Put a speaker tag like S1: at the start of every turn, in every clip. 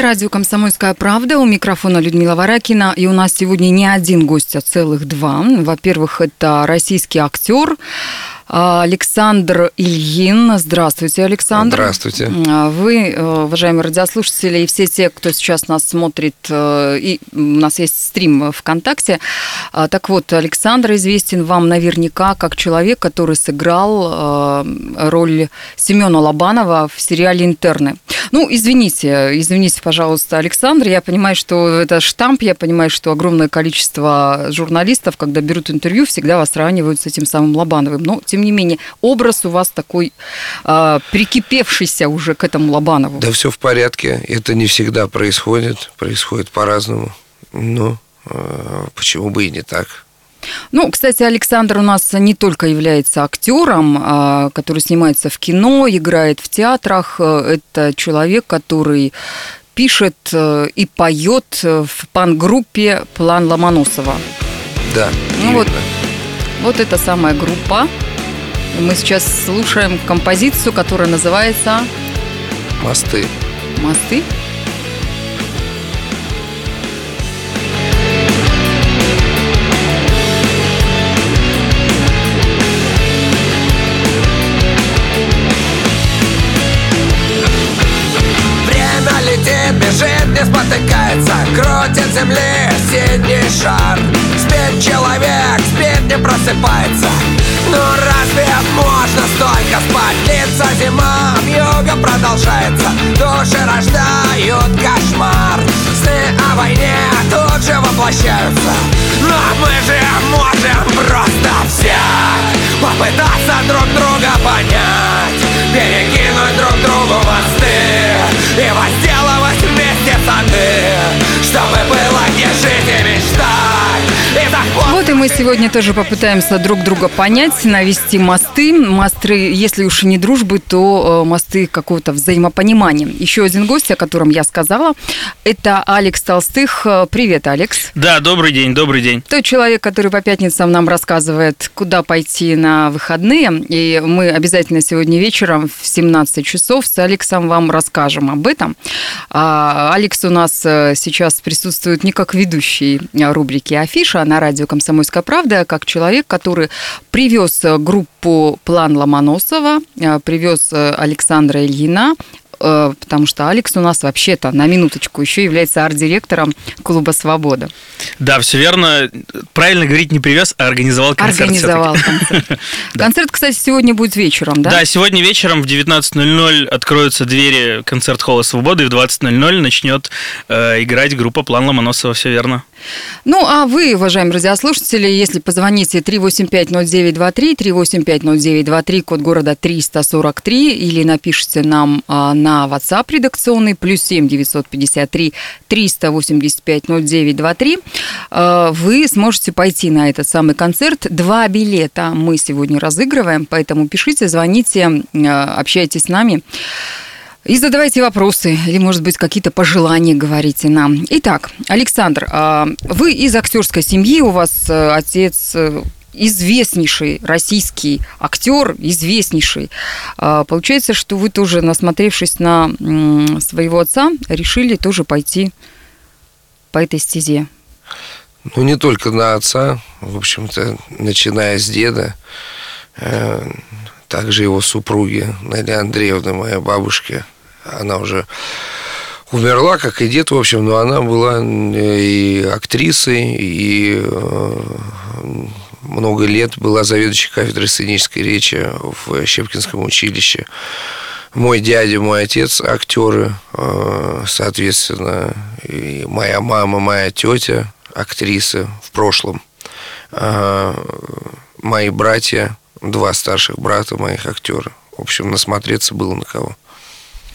S1: Это радио «Комсомольская правда». У микрофона Людмила Варакина. И у нас сегодня не один гость, а целых два. Во-первых, это российский актер Александр Ильин. Здравствуйте, Александр.
S2: Здравствуйте.
S1: Вы, э, уважаемые радиослушатели, и все те, кто сейчас нас смотрит, э, и у нас есть стрим ВКонтакте. А, так вот, Александр известен вам наверняка как человек, который сыграл э, роль Семена Лобанова в сериале «Интерны». Ну, извините, извините, пожалуйста, Александр, я понимаю, что это штамп, я понимаю, что огромное количество журналистов, когда берут интервью, всегда вас сравнивают с этим самым Лобановым. Но, тем не менее, образ у вас такой э, прикипевшийся уже к этому Лобанову.
S2: Да все в порядке, это не всегда происходит, происходит по-разному. Но э, почему бы и не так?
S1: Ну, кстати, Александр у нас не только является актером, а, который снимается в кино, играет в театрах. Это человек, который пишет э, и поет в пан-группе «План Ломоносова».
S2: Да,
S1: ну, вот, вот эта самая группа. Мы сейчас слушаем композицию, которая называется...
S2: «Мосты».
S1: «Мосты»?
S3: бежит, не спотыкается Крутит земли синий шар Спит человек, спит, не просыпается Ну можно столько спать? Длится зима, юга продолжается Души рождают кошмар Сны о войне тут же воплощаются Но мы же можем просто все Попытаться друг друга понять Перекинуть друг другу мосты И возделывать вместе сады Чтобы было где жить и мечтать
S1: вот и мы сегодня тоже попытаемся друг друга понять, навести мосты. Мосты, если уж не дружбы, то э, мосты какого-то взаимопонимания. Еще один гость, о котором я сказала, это Алекс Толстых. Привет, Алекс.
S4: Да, добрый день, добрый день.
S1: Тот человек, который по пятницам нам рассказывает, куда пойти на выходные. И мы обязательно сегодня вечером в 17 часов с Алексом вам расскажем об этом. А Алекс у нас э, сейчас присутствует не как ведущий рубрики «Афиша», на радио «Комсомольская правда» как человек, который привез группу «План Ломоносова», э, привез э, Александра Ильина, э, потому что Алекс у нас вообще-то, на минуточку, еще является арт-директором клуба «Свобода».
S4: Да, все верно. Правильно говорить, не привез, а организовал концерт.
S1: Организовал концерт. Концерт, кстати, сегодня будет вечером, да?
S4: Да, сегодня вечером в 19.00 откроются двери концерт-холла «Свободы», и в 20.00 начнет играть группа «План Ломоносова», все верно.
S1: Ну, а вы, уважаемые радиослушатели, если позвоните 3850923, 3850923, код города 343, или напишите нам а, на WhatsApp редакционный, плюс 7 953 385 0923, а, вы сможете пойти на этот самый концерт. Два билета мы сегодня разыгрываем, поэтому пишите, звоните, а, общайтесь с нами. И задавайте вопросы, или, может быть, какие-то пожелания говорите нам. Итак, Александр, а, вы из актерской семьи, у вас э, отец э, известнейший российский актер, известнейший. А, получается, что вы тоже, насмотревшись на своего отца, решили тоже пойти по этой стезе.
S2: Ну, не только на отца, в общем-то, начиная с деда, э, также его супруги, Надя Андреевна, моя бабушка, она уже умерла, как и дед, в общем, но она была и актрисой, и э, много лет была заведующей кафедрой сценической речи в Щепкинском училище. Мой дядя, мой отец актеры, э, соответственно, и моя мама, моя тетя актрисы в прошлом. Мои братья два старших брата моих актера. В общем, насмотреться было на кого.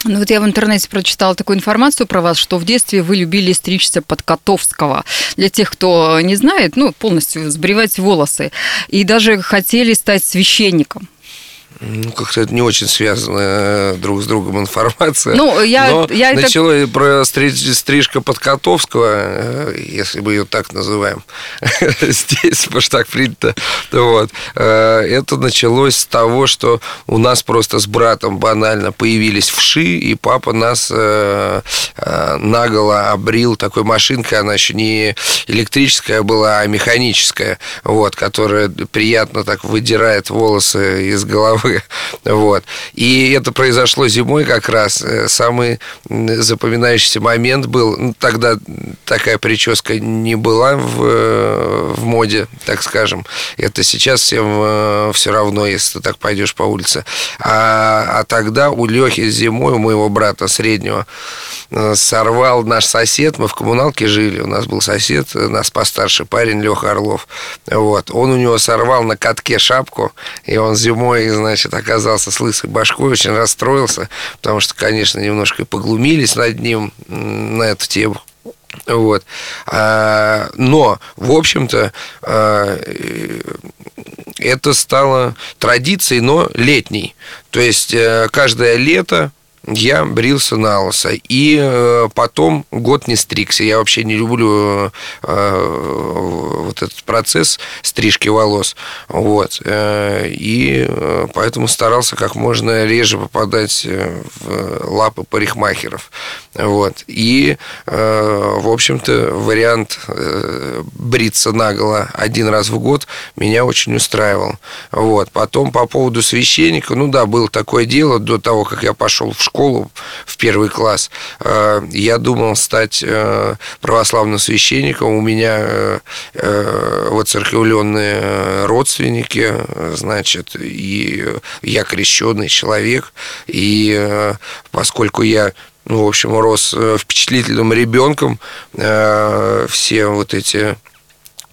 S1: Ну вот я в интернете прочитала такую информацию про вас, что в детстве вы любили стричься под Котовского. Для тех, кто не знает, ну, полностью сбривать волосы. И даже хотели стать священником.
S2: Ну, как-то это не очень связано э, друг с другом информация.
S1: Ну, я,
S2: Но
S1: я это-
S2: начало про стри- стрижка Подкотовского, э, если мы ее так называем, здесь, потому что так принято. Вот. Э, Это началось с того, что у нас просто с братом банально появились вши, и папа нас наголо обрил такой машинкой, она еще не электрическая была, а механическая, вот, которая приятно так выдирает волосы из головы. Вот. И это произошло зимой как раз. Э, Самый запоминающийся момент был, ну, тогда такая прическа не была в, э, в моде, так скажем. Это сейчас всем все равно, если ты так пойдешь по улице. А, а тогда у Лехи зимой, у моего брата среднего, э, сорвал наш сосед, мы в коммуналке жили, у нас был сосед, э, нас постарше парень Леха Орлов. Вот. Он у него сорвал на катке шапку, и он зимой, значит, оказался с лысой башкой, очень расстроился, потому что, конечно, немножко поглумились над ним на эту тему. Вот. А, но, в общем-то, а, э, это стало традицией, но летней. То есть э, каждое лето я брился на лысо. И э, потом год не стригся. Я вообще не люблю э, вот этот процесс стрижки волос. Вот. Э, И поэтому старался как можно реже попадать в лапы парикмахеров. Вот. И, э, в общем-то, вариант э, бриться наголо один раз в год меня очень устраивал. Вот. Потом по поводу священника, ну да, было такое дело до того, как я пошел в школу в первый класс. Э, Я думал стать православным священником. У меня воцерковленные родственники, значит, и я крещенный человек. И поскольку я ну, в общем, рос э, впечатлительным ребенком, э, все вот эти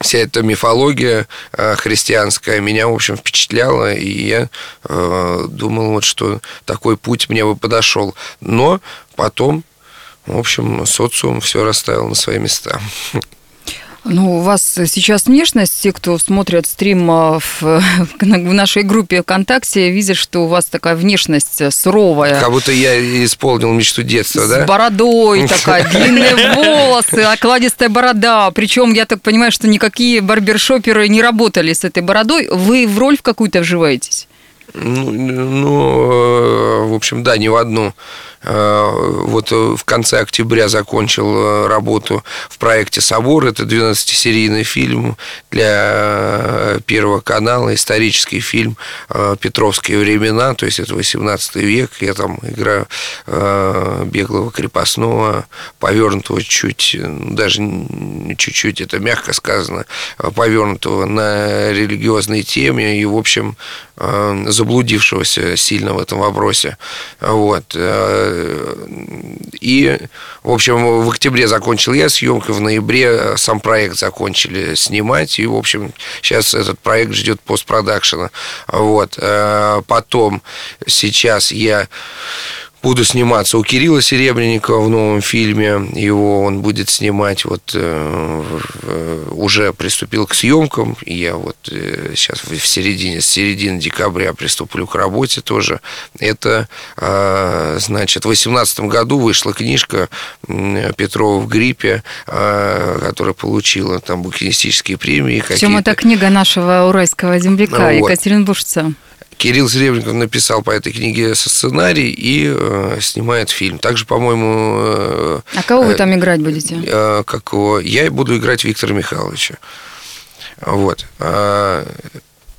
S2: вся эта мифология э, христианская меня, в общем, впечатляла, и я думал, вот, что такой путь мне бы подошел. Но потом, в общем, социум все расставил на свои места.
S1: Ну, у вас сейчас внешность, те, кто смотрят стрим а, в, в нашей группе ВКонтакте, видят, что у вас такая внешность суровая.
S2: Как будто я исполнил мечту детства,
S1: С
S2: да?
S1: бородой такая, длинные волосы, окладистая борода. Причем, я так понимаю, что никакие барбершоперы не работали с этой бородой. Вы в роль в какую-то вживаетесь?
S2: Ну, ну, э, в общем, да, не в одну. Э, Вот э, в конце октября закончил работу в проекте «Собор». Это 12-серийный фильм для Первого канала, исторический фильм «Петровские времена», то есть это 18 век. Я там играю беглого крепостного, повернутого чуть, даже чуть-чуть, это мягко сказано, повернутого на религиозной теме и, в общем, э, заблудившегося сильно в этом вопросе. Вот. Э, И, в общем, в октябре закончил я съемку, в ноябре сам проект закончили снимать, и, в общем, сейчас этот проект ждет постпродакшена. Вот. Э, Потом, сейчас я буду сниматься у Кирилла Серебренникова в новом фильме. Его он будет снимать. Вот э, уже приступил к съемкам. И я вот э, сейчас в середине, с середины декабря приступлю к работе тоже. Это, э, значит, в 2018 году вышла книжка Петрова в гриппе, э, которая получила там букинистические премии.
S1: В чем это книга нашего уральского земляка
S2: вот.
S1: Екатеринбуржца?
S2: Кирилл Серебренников написал по этой книге сценарий и э, снимает фильм. Также, по-моему, э,
S1: А кого вы
S2: э,
S1: там играть будете?
S2: э, как его, я буду играть Виктора Михайловича. Вот. А,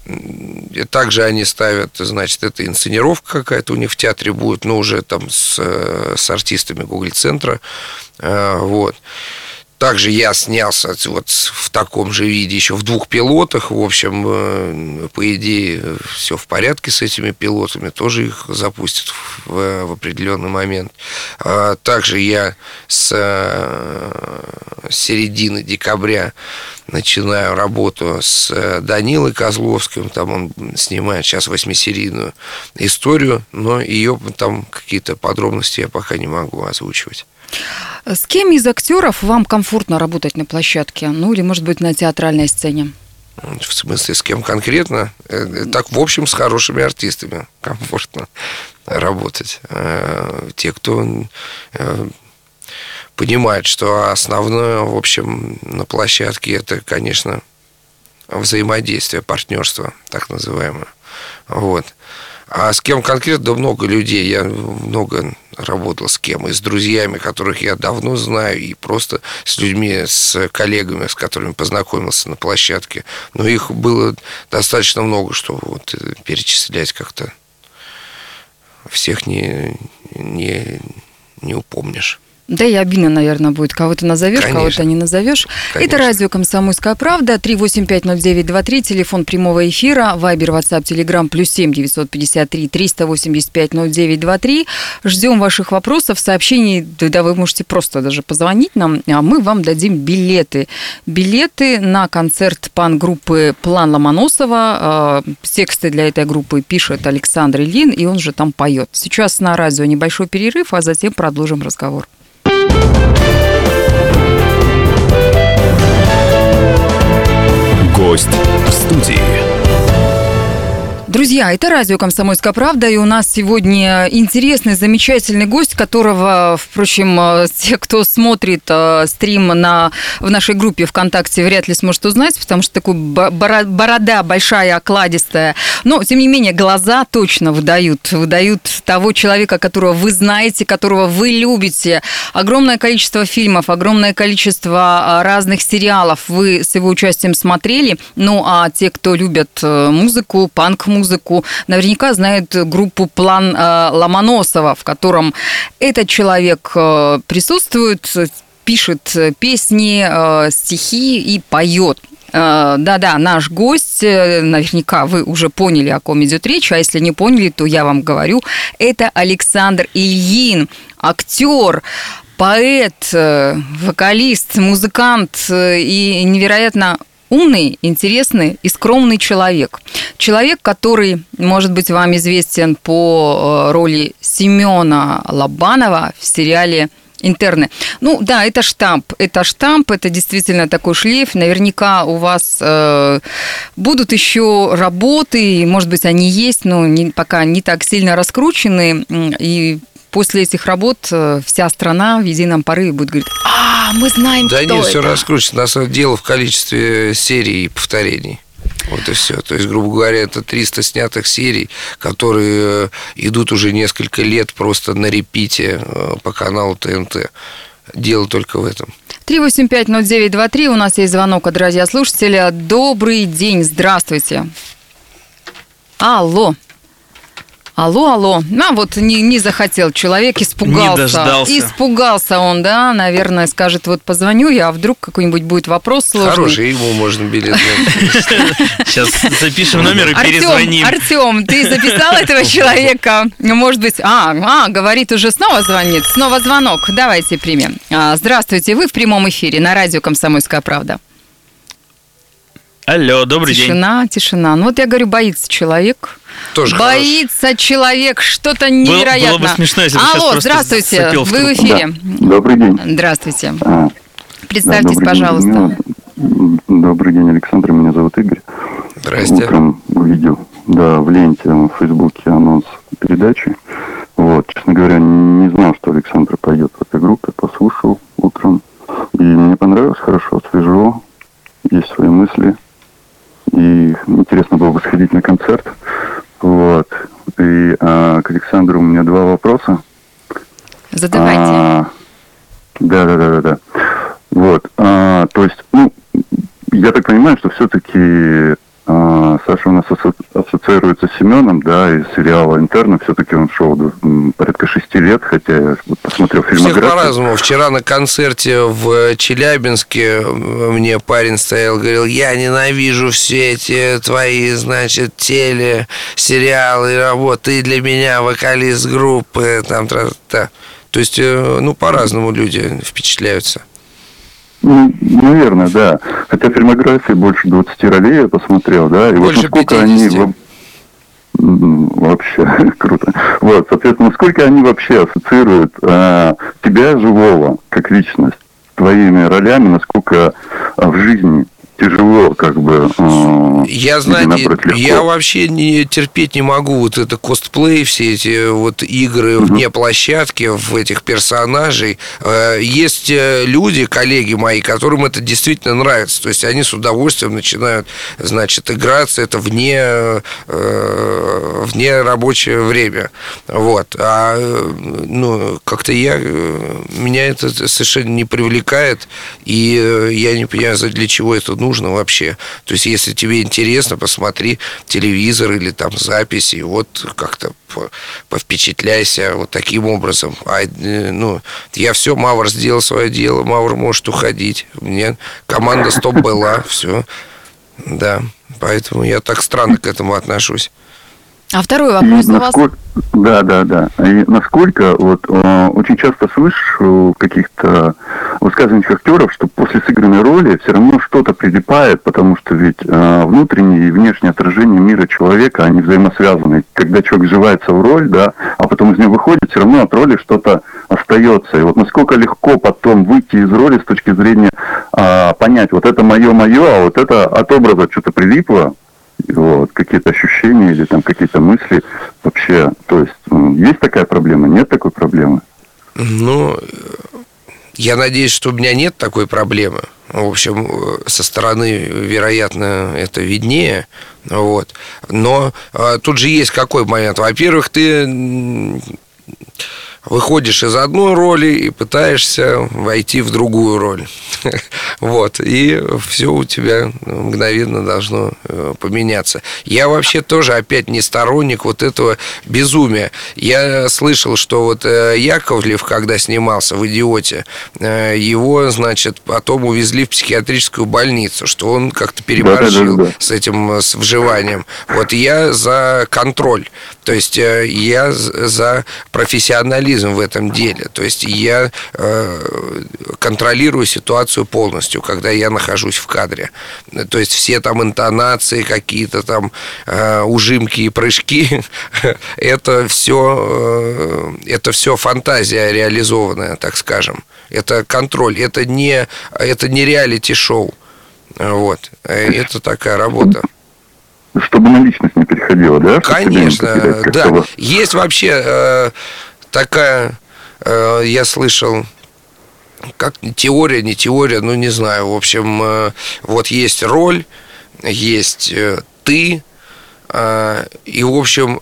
S2: и также они ставят, значит, это инсценировка какая-то у них в театре будет, но уже там с, э, с артистами Google-центра. А, Вот. Также я снялся вот в таком же виде еще в двух пилотах. В общем, э, по идее, все в порядке с этими пилотами. Тоже их запустят в, в определенный момент. А Также я с э, середины декабря начинаю работу с э, Данилой Козловским. Там он снимает сейчас восьмисерийную историю, но ее там какие-то подробности я пока не могу озвучивать.
S1: С кем из актеров вам комфортно работать на площадке? Ну, или, может быть, на театральной сцене?
S2: В смысле, с кем конкретно? Э, так, в общем, с хорошими артистами комфортно работать. Э, те, кто э, понимает, что основное, в общем, на площадке это, конечно, взаимодействие, партнерство, так называемое. Вот. А с кем конкретно? Да много людей. Я много работал с кем. И с друзьями, которых я давно знаю, и просто с людьми, с коллегами, с которыми познакомился на площадке. Но их было достаточно много, что вот э, перечислять как-то всех не, не, не упомнишь.
S1: Да и обидно, наверное, будет. Кого-то назовешь, кого-то не назовешь. Конечно. Это радио «Комсомольская правда». 3850923, телефон прямого эфира. Вайбер, WhatsApp, Telegram, плюс 7 953 385 0923. Ждем ваших вопросов, сообщений. Да вы можете просто даже позвонить нам, а мы вам дадим билеты. Билеты на концерт пан-группы «План Ломоносова». А, тексты для этой группы пишет Александр Ильин, и он же там поет. Сейчас на радио небольшой перерыв, а затем продолжим разговор.
S5: Гость в студии.
S1: Друзья, это радио «Комсомольская правда», и у нас сегодня интересный, замечательный гость, которого, впрочем, э, те, кто смотрит э, стрим на, в нашей группе ВКонтакте, вряд ли сможет узнать, потому что такой борода большая, окладистая. Но, тем не менее, глаза точно выдают, выдают того человека, которого вы знаете, которого вы любите. Огромное количество фильмов, огромное количество э, разных сериалов вы с его участием смотрели. Ну, а те, кто любят музыку, панк-музыку, музыку, наверняка знают группу «План э, Ломоносова», в котором этот человек э, присутствует, пишет песни, э, стихи и поет. Да-да, наш гость, наверняка вы уже поняли, о ком идет речь, а если не поняли, то я вам говорю, это Александр Ильин, актер, поэт, вокалист, музыкант и невероятно умный, интересный и скромный человек. Человек, который, может быть, вам известен по э, роли Семена Лобанова в сериале интерны. Ну да, это штамп, это штамп, это действительно такой шлейф. Наверняка у вас э, будут еще работы, может быть, они есть, но не, пока не так сильно раскручены. И после этих работ э, вся страна в едином порыве будет говорить, а, мы знаем,
S2: да
S1: кто
S2: нет,
S1: это.
S2: все раскручено. На самом деле в количестве серий и повторений. Вот и все. То есть, грубо говоря, это 300 снятых серий, которые э, идут уже несколько лет просто на репите э, по каналу ТНТ. Дело только в этом.
S1: 3850923, у нас есть звонок от радиослушателя. Добрый день, здравствуйте. Алло. Алло, алло. А вот не, не захотел человек, испугался.
S4: Не дождался.
S1: Испугался он, да, наверное, скажет, вот позвоню я, а вдруг какой-нибудь будет вопрос сложный.
S2: Хороший, ему можно билет.
S4: Сейчас запишем номер и перезвоним.
S1: Артем, ты записал этого человека? Может быть, а, а, говорит, уже снова звонит, снова звонок. Давайте примем. А, здравствуйте, вы в прямом эфире на радио «Комсомольская правда».
S4: Алло, добрый
S1: тишина,
S4: день.
S1: Тишина, тишина. Ну вот я говорю, боится человек.
S2: Тоже
S1: боится хорош. человек, что-то невероятно.
S4: Было, было бы смешно, если
S1: Алло, здравствуйте, вы в эфире.
S6: Да. Добрый день.
S1: Здравствуйте. А, Представьтесь,
S6: да,
S1: пожалуйста.
S6: День. Добрый день, Александр, меня зовут Игорь.
S2: Здрасте.
S6: Утром увидел, да, в ленте в Фейсбуке анонс передачи. Вот, честно говоря, не знал, что Александр пойдет в этой группе, послушал утром. И мне понравилось хорошо, свежо, есть свои мысли и интересно было бы сходить на концерт. Вот. И а, к Александру у меня два вопроса.
S1: Задавайте. А,
S6: да, да, да, да, да. Вот. А, то есть, ну, я так понимаю, что все-таки а, Саша у нас ассоциируется с Семеном, да, из сериала «Интерны». Все-таки он лет, хотя я посмотрел фильмографию.
S2: Всех по-разному. Вчера на концерте в Челябинске мне парень стоял, говорил, я ненавижу все эти твои, значит, теле, сериалы, работы. Ты для меня вокалист группы, там, та. То есть, э, ну, по-разному люди впечатляются.
S6: Ну, наверное, да. Хотя фильмографии больше 20 ролей я посмотрел, да. И
S2: больше
S6: вот насколько 50. они вообще круто. Вот, соответственно, насколько они вообще ассоциируют э, тебя живого как личность твоими ролями, насколько э, в жизни тяжело, как бы.
S2: Э, я знаете, я вообще не терпеть не могу вот это костплей, все эти вот игры угу. вне площадки, в этих персонажей. Э, есть э, люди, коллеги мои, которым это действительно нравится. То есть они с удовольствием начинают, значит, играться это вне, э, вне рабочее время. Вот. А ну, как-то я меня это совершенно не привлекает, и я не понимаю, для чего это нужно вообще. То есть, если тебе интересно, посмотри телевизор или там записи, вот как-то повпечатляйся вот таким образом. А, ну, я все, Мавр сделал свое дело, Мавр может уходить. Мне команда стоп была, все. Да, поэтому я так странно к этому отношусь.
S1: А второй вопрос у вас...
S6: Да, да, да. И насколько, вот, э, очень часто слышу каких-то высказываний актеров, что после сыгранной роли все равно что-то прилипает, потому что ведь э, внутреннее и внешнее отражение мира человека, они взаимосвязаны. Когда человек вживается в роль, да, а потом из нее выходит, все равно от роли что-то остается. И вот насколько легко потом выйти из роли с точки зрения э, понять, вот это мое-мое, а вот это от образа что-то прилипло, вот, какие-то ощущения или там какие-то мысли вообще, то есть есть такая проблема, нет такой проблемы?
S2: Ну, я надеюсь, что у меня нет такой проблемы. В общем, со стороны, вероятно, это виднее. Вот. Но а, тут же есть какой момент. Во-первых, ты выходишь из одной роли и пытаешься войти в другую роль. Вот, и все у тебя мгновенно должно э, поменяться. Я вообще тоже опять не сторонник вот этого безумия. Я слышал, что вот э, Яковлев, когда снимался в «Идиоте», э, его, значит, потом увезли в психиатрическую больницу, что он как-то переборщил с этим, с вживанием. Вот я за контроль. То есть я за профессионализм в этом деле. То есть я контролирую ситуацию полностью когда я нахожусь в кадре. То есть все там интонации какие-то там э, ужимки и прыжки, это все, э, это все фантазия реализованная, так скажем. Это контроль, это не, это не реалити-шоу. Вот. Это такая работа.
S6: Чтобы на личность не переходило, да?
S2: Конечно, да. Есть вообще э, такая, э, я слышал, как теория, не теория, ну не знаю. В общем, э, вот есть роль, есть э, ты, э, и, в общем,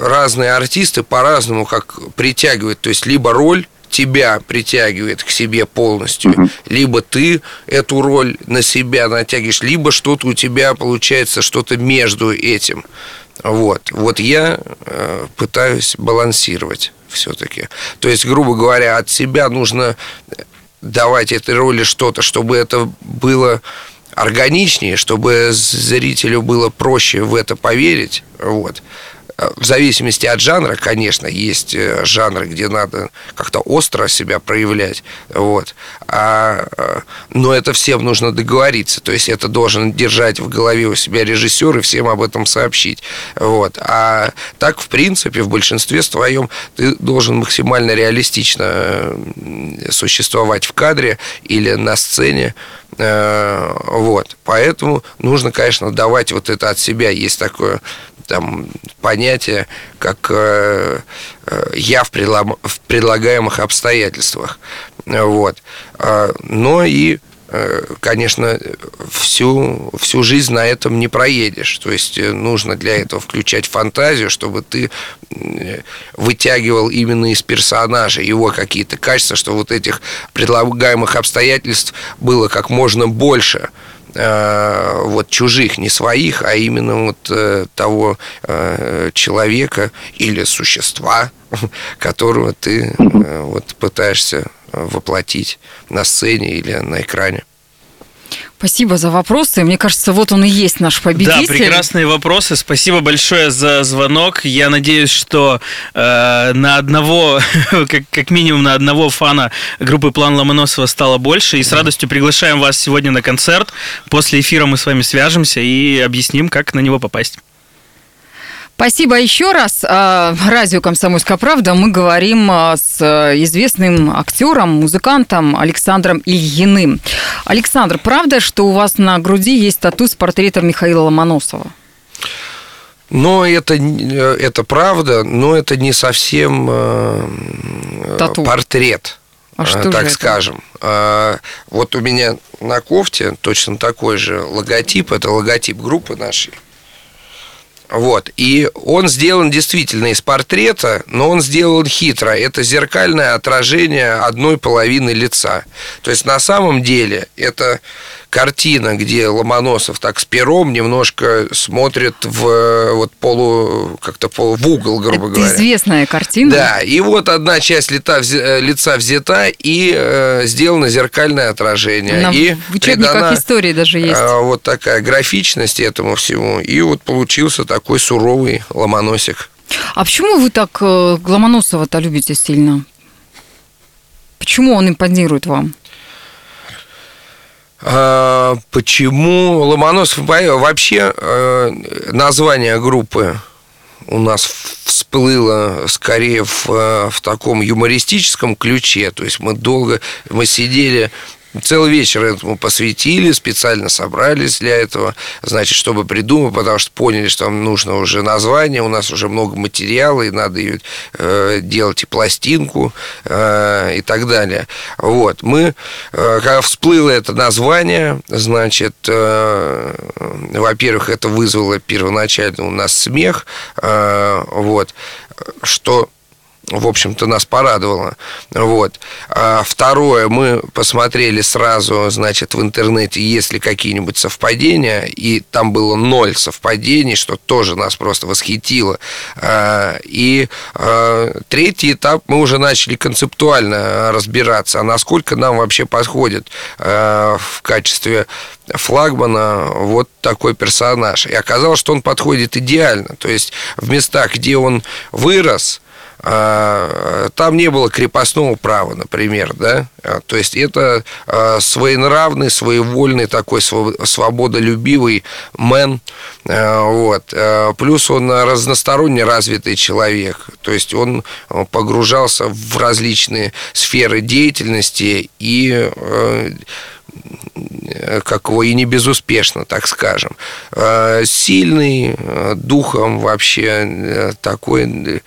S2: разные артисты по-разному как притягивают. То есть, либо роль тебя притягивает к себе полностью, угу. либо ты эту роль на себя натягиваешь, либо что-то у тебя получается что-то между этим. Вот. Вот я пытаюсь балансировать все-таки. То есть, грубо говоря, от себя нужно давать этой роли что-то, чтобы это было органичнее, чтобы зрителю было проще в это поверить. Вот в зависимости от жанра, конечно, есть э, жанры, где надо как-то остро себя проявлять, вот. А, э, но это всем нужно договориться, то есть это должен держать в голове у себя режиссер и всем об этом сообщить, вот. А так, в принципе, в большинстве своем ты должен максимально реалистично э, существовать в кадре или на сцене, вот. Поэтому нужно, конечно, давать вот это от себя. Есть такое там понятие, как э, э, я в, предлагаемых обстоятельствах. Вот. Но и э, конечно, всю, всю жизнь на этом не проедешь. То есть нужно для этого включать фантазию, чтобы ты вытягивал именно из персонажа его какие-то качества, что вот этих предлагаемых обстоятельств было как можно больше – Э, вот чужих, не своих, а именно вот э, того э, человека или существа, которого ты вот пытаешься воплотить на сцене или на экране.
S1: Спасибо за вопросы. Мне кажется, вот он и есть наш победитель.
S4: Да, прекрасные вопросы. Спасибо большое за звонок. Я надеюсь, что э, на одного, как, как минимум на одного фана группы План Ломоносова стало больше. И с радостью приглашаем вас сегодня на концерт. После эфира мы с вами свяжемся и объясним, как на него попасть.
S1: Спасибо еще раз. А, радио «Комсомольская правда». Мы говорим а, с известным актером, музыкантом Александром Ильиным. Александр, правда, что у вас на груди есть тату с портретом Михаила Ломоносова?
S2: Но это, это правда, но это не совсем э, Тату. портрет. А э, что так скажем. Это? Вот у меня на кофте точно такой же логотип. Это логотип группы нашей. Вот. И он сделан действительно из портрета, но он сделан хитро. Это зеркальное отражение одной половины лица. То есть на самом деле это картина, где Ломоносов так с пером немножко смотрит в вот полу, как-то полу, в угол, грубо
S1: Это
S2: говоря.
S1: известная картина.
S2: Да, и вот одна часть лица, лица взята и э, сделано зеркальное отражение.
S1: Она
S2: и
S1: в учебниках придана, истории даже есть. Э,
S2: вот такая графичность этому всему. И вот получился такой суровый Ломоносик.
S1: А почему вы так э, Ломоносова-то любите сильно? Почему он импонирует вам?
S2: А, почему Ломоносов вообще э, название группы у нас всплыло скорее в, э, в таком юмористическом ключе. То есть мы долго мы сидели Целый вечер этому посвятили, специально собрались для этого, значит, чтобы придумать, потому что поняли, что нам нужно уже название, у нас уже много материала, и надо ее э, делать и пластинку э, и так далее. Вот, мы, э, когда всплыло это название, значит, э, во-первых, это вызвало первоначально у нас смех, э, вот, что в общем-то, нас порадовало. Вот. А второе, мы посмотрели сразу, значит, в интернете, есть ли какие-нибудь совпадения, и там было ноль совпадений, что тоже нас просто восхитило. А, и а, третий этап мы уже начали концептуально разбираться, а насколько нам вообще подходит а, в качестве флагмана вот такой персонаж. И оказалось, что он подходит идеально. То есть в местах, где он вырос, там не было крепостного права, например, да, а, то есть это а, своенравный, своевольный такой свободолюбивый мэн, вот, плюс он разносторонне развитый человек, то есть он погружался в различные сферы деятельности и как его и не безуспешно, так скажем. Сильный, духом вообще такой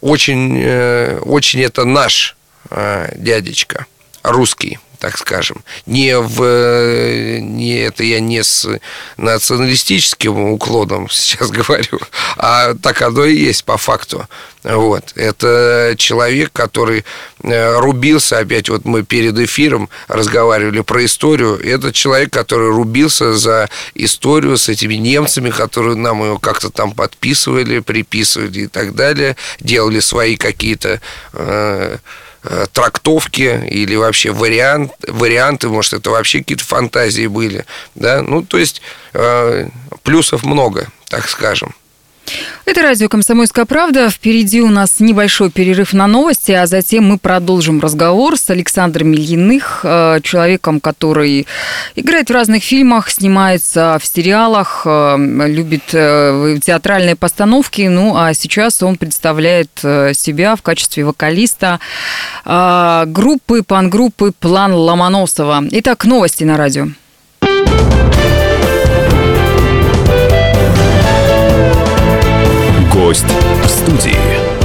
S2: очень, э, очень это наш э, дядечка, русский так скажем. Не в не это я не с националистическим уклоном сейчас говорю, а так оно и есть по факту. Вот. Это человек, который э, рубился, опять вот мы перед эфиром разговаривали про историю, это человек, который рубился за историю с этими немцами, которые нам его как-то там подписывали, приписывали и так далее, делали свои какие-то э, Э, трактовки или вообще вариант, варианты, может, это вообще какие-то фантазии были, да, ну, то есть э, плюсов много, так скажем.
S1: Это радио «Комсомольская правда». Впереди у нас небольшой перерыв на новости, а затем мы продолжим разговор с Александром Ильиных, э, человеком, который играет в разных фильмах, снимается в сериалах, э, любит э, театральные постановки. Ну, а сейчас он представляет себя в качестве вокалиста группы, пан-группы «План Ломоносова». Итак, новости на радио.
S5: Гость в студии.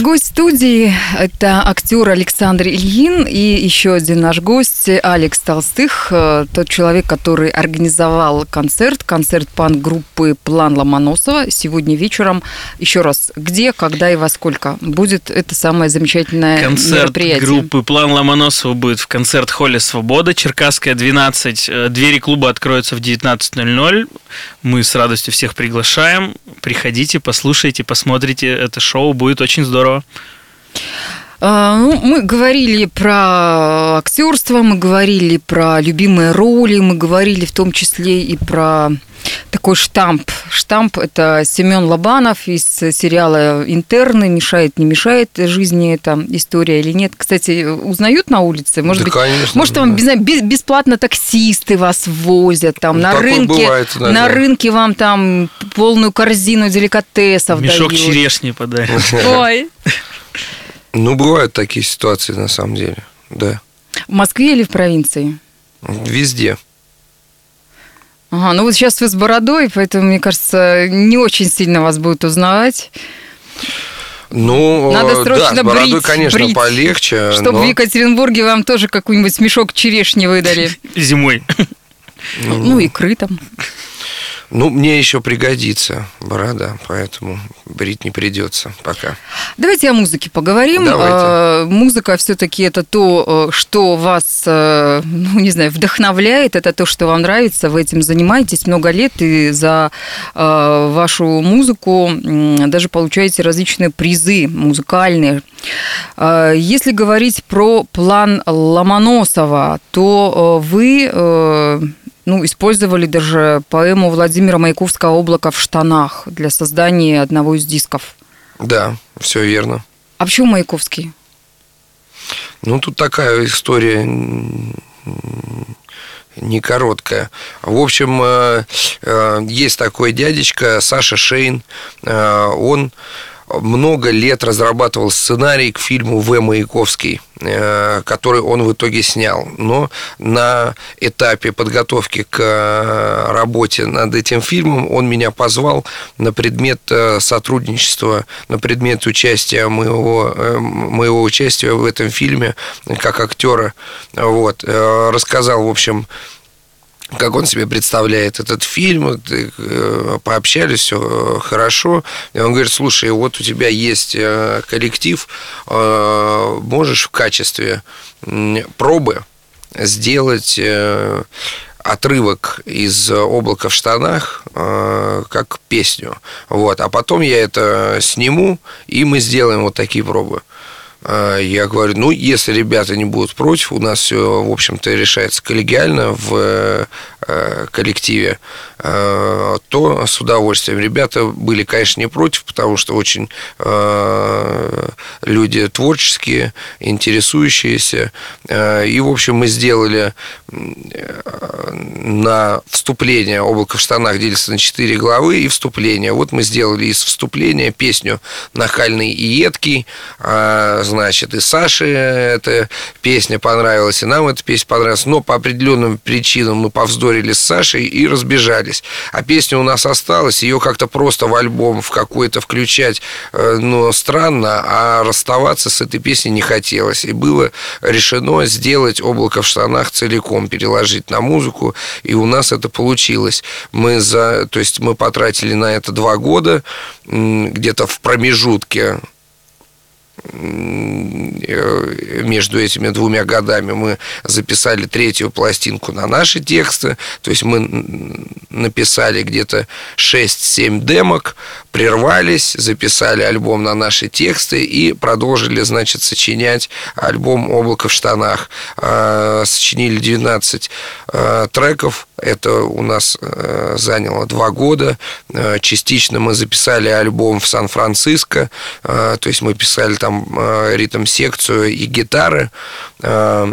S1: Гость студии – это актер Александр Ильин и еще один наш гость Алекс Толстых, э, тот человек, который организовал концерт, концерт пан-группы «План Ломоносова» сегодня вечером. Еще раз, где, когда и во сколько будет это самое замечательное
S4: концерт
S1: мероприятие?
S4: Концерт группы «План Ломоносова» будет в концерт-холле «Свобода», Черкасская, 12. Э, двери клуба откроются в 19.00. Мы с радостью всех приглашаем. Приходите, послушайте, посмотрите это шоу. Будет очень здорово здорово.
S1: А, ну, мы говорили про актерство, мы говорили про любимые роли, мы говорили в том числе и про такой штамп. Штамп – это Семен Лобанов из сериала «Интерны». Мешает, не мешает жизни эта история или нет? Кстати, узнают на улице? Может
S2: Да,
S1: быть,
S2: конечно,
S1: может, вам
S2: да.
S1: без- бесплатно таксисты вас возят, там,
S2: Ну,
S1: на рынке,
S2: бывает
S1: на рынке вам там полную корзину деликатесов
S4: Мешок
S1: дают.
S4: черешни подарят.
S1: Ой.
S2: Ну, бывают такие ситуации, на самом деле, да.
S1: В Москве или в провинции?
S2: Везде.
S1: Ага, ну вот сейчас вы с бородой, поэтому, мне кажется, не очень сильно вас будут узнавать.
S2: Ну,
S1: Надо
S2: э, да,
S1: срочно
S2: с бородой,
S1: брить,
S2: конечно,
S1: брить,
S2: полегче.
S1: Чтобы
S2: но-
S1: в Екатеринбурге вам тоже какой-нибудь мешок черешни выдали.
S4: Зимой.
S1: Ну, икры там.
S2: Ну, мне еще пригодится борода, поэтому брить не придется пока.
S1: Давайте о музыке поговорим.
S2: Давайте.
S1: Э, Музыка все-таки это то, э, что вас, э, ну, не знаю, вдохновляет, это то, что вам нравится, вы этим занимаетесь много лет, и за э, вашу музыку даже получаете различные призы музыкальные. Э, Если говорить про план Ломоносова, то вы ну, использовали даже поэму Владимира Маяковского «Облако в штанах» для создания одного из дисков.
S2: Да, все верно.
S1: А почему Маяковский?
S2: Ну, тут такая история не короткая. В общем, э, э, есть такой дядечка Саша Шейн. Э, Он много лет разрабатывал сценарий к фильму В. Маяковский, э, который он в итоге снял. Но на этапе подготовки к э, работе над этим фильмом он меня позвал на предмет э, сотрудничества, на предмет участия моего, моего участия в этом фильме как актера. Вот. Рассказал, в общем, как он себе представляет этот фильм, э, пообщались, все хорошо. И он говорит, слушай, вот у тебя есть э, коллектив, э, можешь в качестве пробы сделать э, отрывок из облака в штанах э, как песню. Вот. А потом я это сниму, и мы сделаем вот такие пробы. Э, Я говорю, ну, если ребята не будут против, у нас все, в общем-то, решается коллегиально в э, коллективе, э, то с удовольствием. Ребята были, конечно, не против, потому что очень люди творческие, интересующиеся. И, в общем, мы сделали на вступление «Облако в штанах» делится на четыре главы и вступление. Вот мы сделали из вступления песню «Нахальный и едкий», значит, и Саше эта песня понравилась, и нам эта песня понравилась, но по определенным причинам мы повздорили с Сашей и разбежались. А песня у нас осталась, ее как-то просто в альбом в какой-то включать, э, ну, странно, а расставаться с этой песней не хотелось. И было решено сделать «Облако в штанах» целиком, переложить на музыку, и у нас это получилось. Мы за, то есть мы потратили на это два года, где-то в промежутке между этими двумя годами мы записали третью пластинку на наши тексты, то есть мы написали где-то 6-7 демок, прервались, записали альбом на наши тексты и продолжили, значит, сочинять альбом «Облако в штанах». А, Сочинили 12 э, треков, это у нас э, заняло два года. Э, Частично мы записали альбом в Сан-Франциско, э, то есть мы писали там э, ритм-секцию и гитары. Э,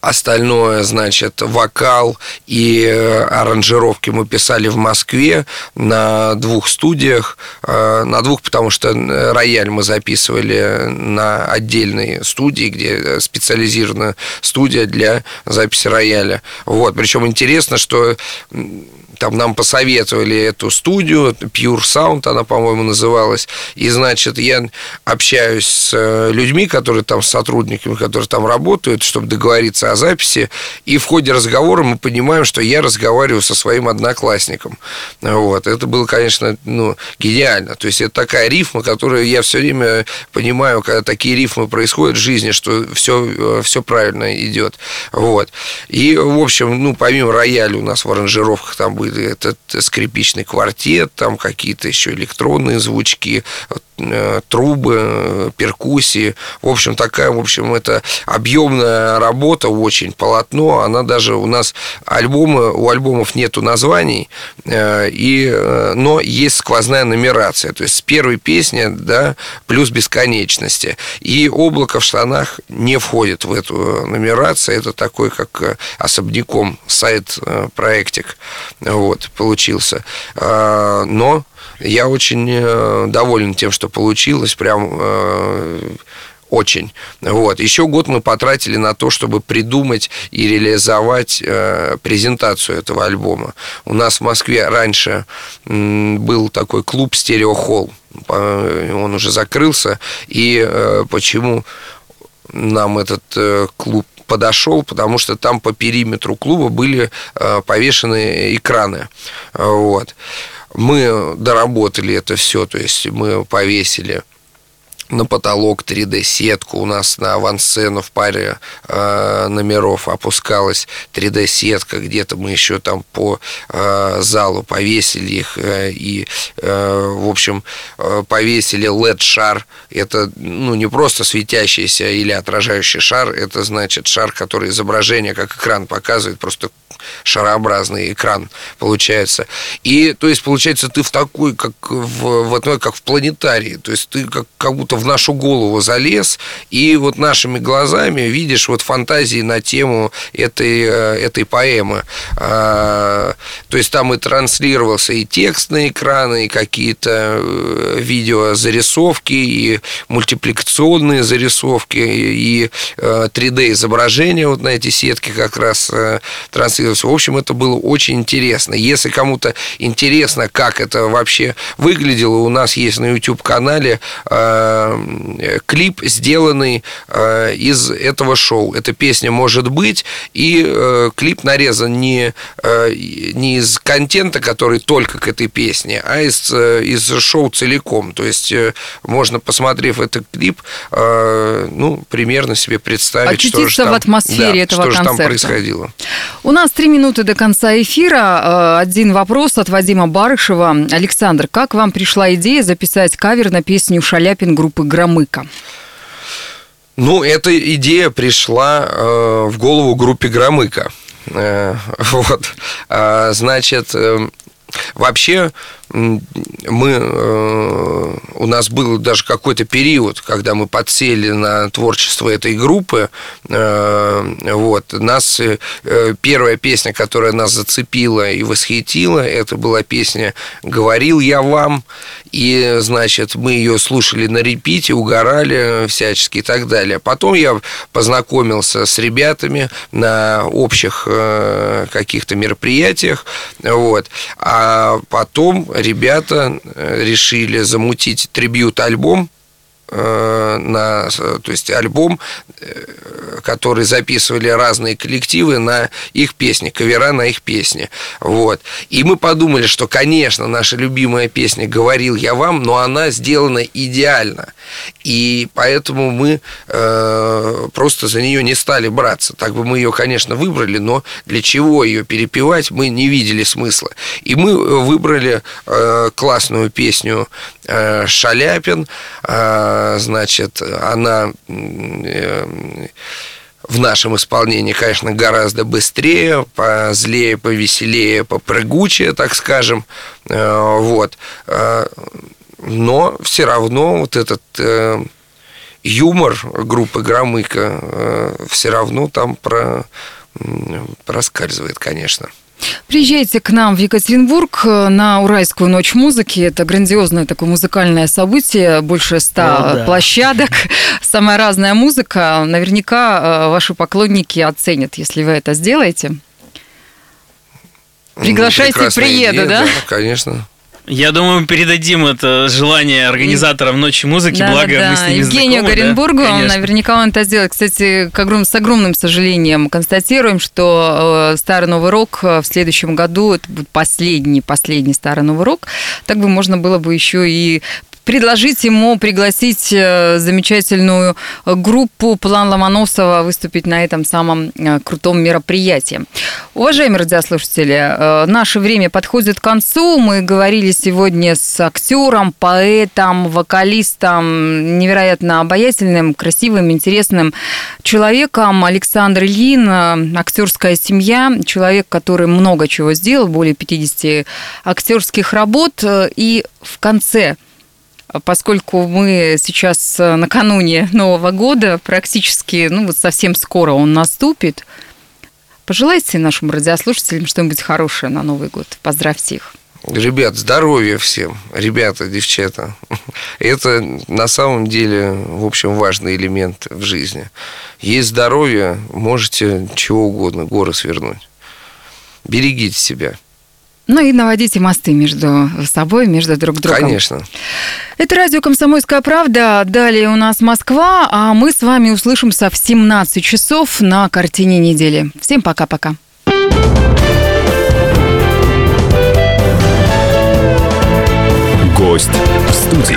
S2: Остальное, значит, вокал и э, аранжировки мы писали в Москве на двух студиях. На двух, потому что рояль мы записывали на отдельной студии, где специализированная студия для записи рояля. Вот. Причем интересно, что там нам посоветовали эту студию, Pure Sound она, по-моему, называлась. И, значит, я общаюсь с э, людьми, которые там, с сотрудниками, которые там работают, чтобы договориться о записи. И в ходе разговора мы понимаем, что я разговариваю со своим одноклассником. Вот. Это было, конечно, ну, гениально. То есть, это такая рифма, которую я все время понимаю, когда такие рифмы происходят в жизни, что все, все правильно идет. Вот. И, в общем, ну, помимо рояля у нас в аранжировках там были этот скрипичный квартет, там какие-то еще электронные звучки, трубы, э, перкуссии. В общем, такая, в общем, это объемная работа очень, полотно. Она даже у нас альбомы, у альбомов нету названий, и, но есть сквозная нумерация. То есть с первой песни, да, плюс бесконечности. И облако в штанах не входит в эту нумерацию. Это такой, как особняком сайт-проектик вот, получился. Но я очень э, доволен тем, что получилось, прям э, очень. Вот. Еще год мы потратили на то, чтобы придумать и реализовать э, презентацию этого альбома. У нас в Москве раньше м, был такой клуб «Стереохолл». Он уже закрылся. И э, почему нам этот э, клуб подошел, потому что там по периметру клуба были э, повешены экраны. Вот. Мы доработали это все, то есть мы повесили на потолок 3D-сетку. У нас на авансцену в паре э, номеров опускалась 3D-сетка. Где-то мы еще там по э, залу повесили их. Э, и, э, в общем, э, повесили LED-шар. Это ну, не просто светящийся или отражающий шар. Это значит шар, который изображение, как экран показывает, просто шарообразный экран получается. И, то есть, получается, ты в такой, как в, в одной, как в планетарии. То есть, ты как, как будто в нашу голову залез, и вот нашими глазами видишь вот фантазии на тему этой, э, этой поэмы. А, то есть, там и транслировался и текст на экраны, и какие-то э, видеозарисовки, и мультипликационные зарисовки, и 3D-изображения э, вот на эти сетки как раз транслировались в общем, это было очень интересно. Если кому-то интересно, как это вообще выглядело, у нас есть на YouTube-канале э, клип, сделанный э, из этого шоу. Эта песня «Может быть», и э, клип нарезан не, э, не из контента, который только к этой песне, а из, э, из шоу целиком. То есть э, можно, посмотрев этот клип, э, ну, примерно себе представить,
S1: что же там, в атмосфере
S2: да,
S1: этого
S2: что
S1: концерта.
S2: же там происходило.
S1: У нас три минуты до конца эфира. Э, один вопрос от Вадима Барышева. Александр, как вам пришла идея записать кавер на песню «Шаляпин» группы «Громыка»?
S2: Ну, эта идея пришла э, в голову группе Громыка. Э, вот. А, значит, э, вообще мы, э, у нас был даже какой-то период, когда мы подсели на творчество этой группы. Э, вот. Нас, э, первая песня, которая нас зацепила и восхитила, это была песня «Говорил я вам». И, значит, мы ее слушали на репите, угорали всячески и так далее. Потом я познакомился с ребятами на общих каких-то мероприятиях. Вот. А потом ребята э, решили замутить трибьют-альбом. Э, на, то есть альбом, э, который записывали разные коллективы на их песни, кавера на их песни. Вот. И мы подумали, что, конечно, наша любимая песня «Говорил я вам», но она сделана идеально. И поэтому мы э, просто за нее не стали браться. Так бы мы ее, конечно, выбрали, но для чего ее перепевать, мы не видели смысла. И мы выбрали э, классную песню э, «Шаляпин», э, значит, она э, в нашем исполнении, конечно, гораздо быстрее, позлее, повеселее, попрыгучее, так скажем. Э, вот. Э, но все равно вот этот юмор группы Громыка все равно там про, проскальзывает, конечно.
S1: Приезжайте к нам в Екатеринбург э, на Уральскую ночь музыки. Это грандиозное такое музыкальное событие, больше ста О, да. площадок, самая разная музыка. Наверняка э, ваши поклонники оценят, если вы это сделаете. Приглашайте, ну, приеду, идея, да? Да,
S2: конечно.
S4: Я думаю, мы передадим это желание организаторам Ночи музыки, да, благо да. мы с ними
S1: Евгению
S4: знакомы,
S1: Горенбургу, да? наверняка он это сделает. Кстати, с огромным сожалением констатируем, что э, Старый Новый Рок в следующем году, это будет последний, последний Старый Новый Рок, так бы можно было бы еще и предложить ему пригласить э, замечательную группу «План Ломоносова» выступить на этом самом э, крутом мероприятии. Уважаемые радиослушатели, э, наше время подходит к концу. Мы говорили сегодня с актером, поэтом, вокалистом, невероятно обаятельным, красивым, интересным человеком Александр Ильин, актерская семья, человек, который много чего сделал, более 50 актерских работ. И в конце поскольку мы сейчас накануне Нового года, практически, ну вот совсем скоро он наступит, Пожелайте нашим радиослушателям что-нибудь хорошее на Новый год. Поздравьте их.
S2: Ребят, здоровья всем, ребята, девчата. Это на самом деле, в общем, важный элемент в жизни. Есть здоровье, можете чего угодно, горы свернуть. Берегите себя.
S1: Ну и наводите мосты между собой, между друг другом.
S2: Конечно.
S1: Это радио «Комсомольская правда». Далее у нас Москва, а мы с вами услышимся в 17 часов на картине недели. Всем пока-пока.
S5: Гость в студии.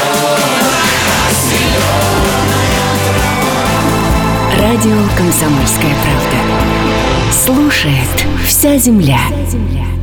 S7: Радио «Комсомольская правда». Слушает вся земля. Вся земля.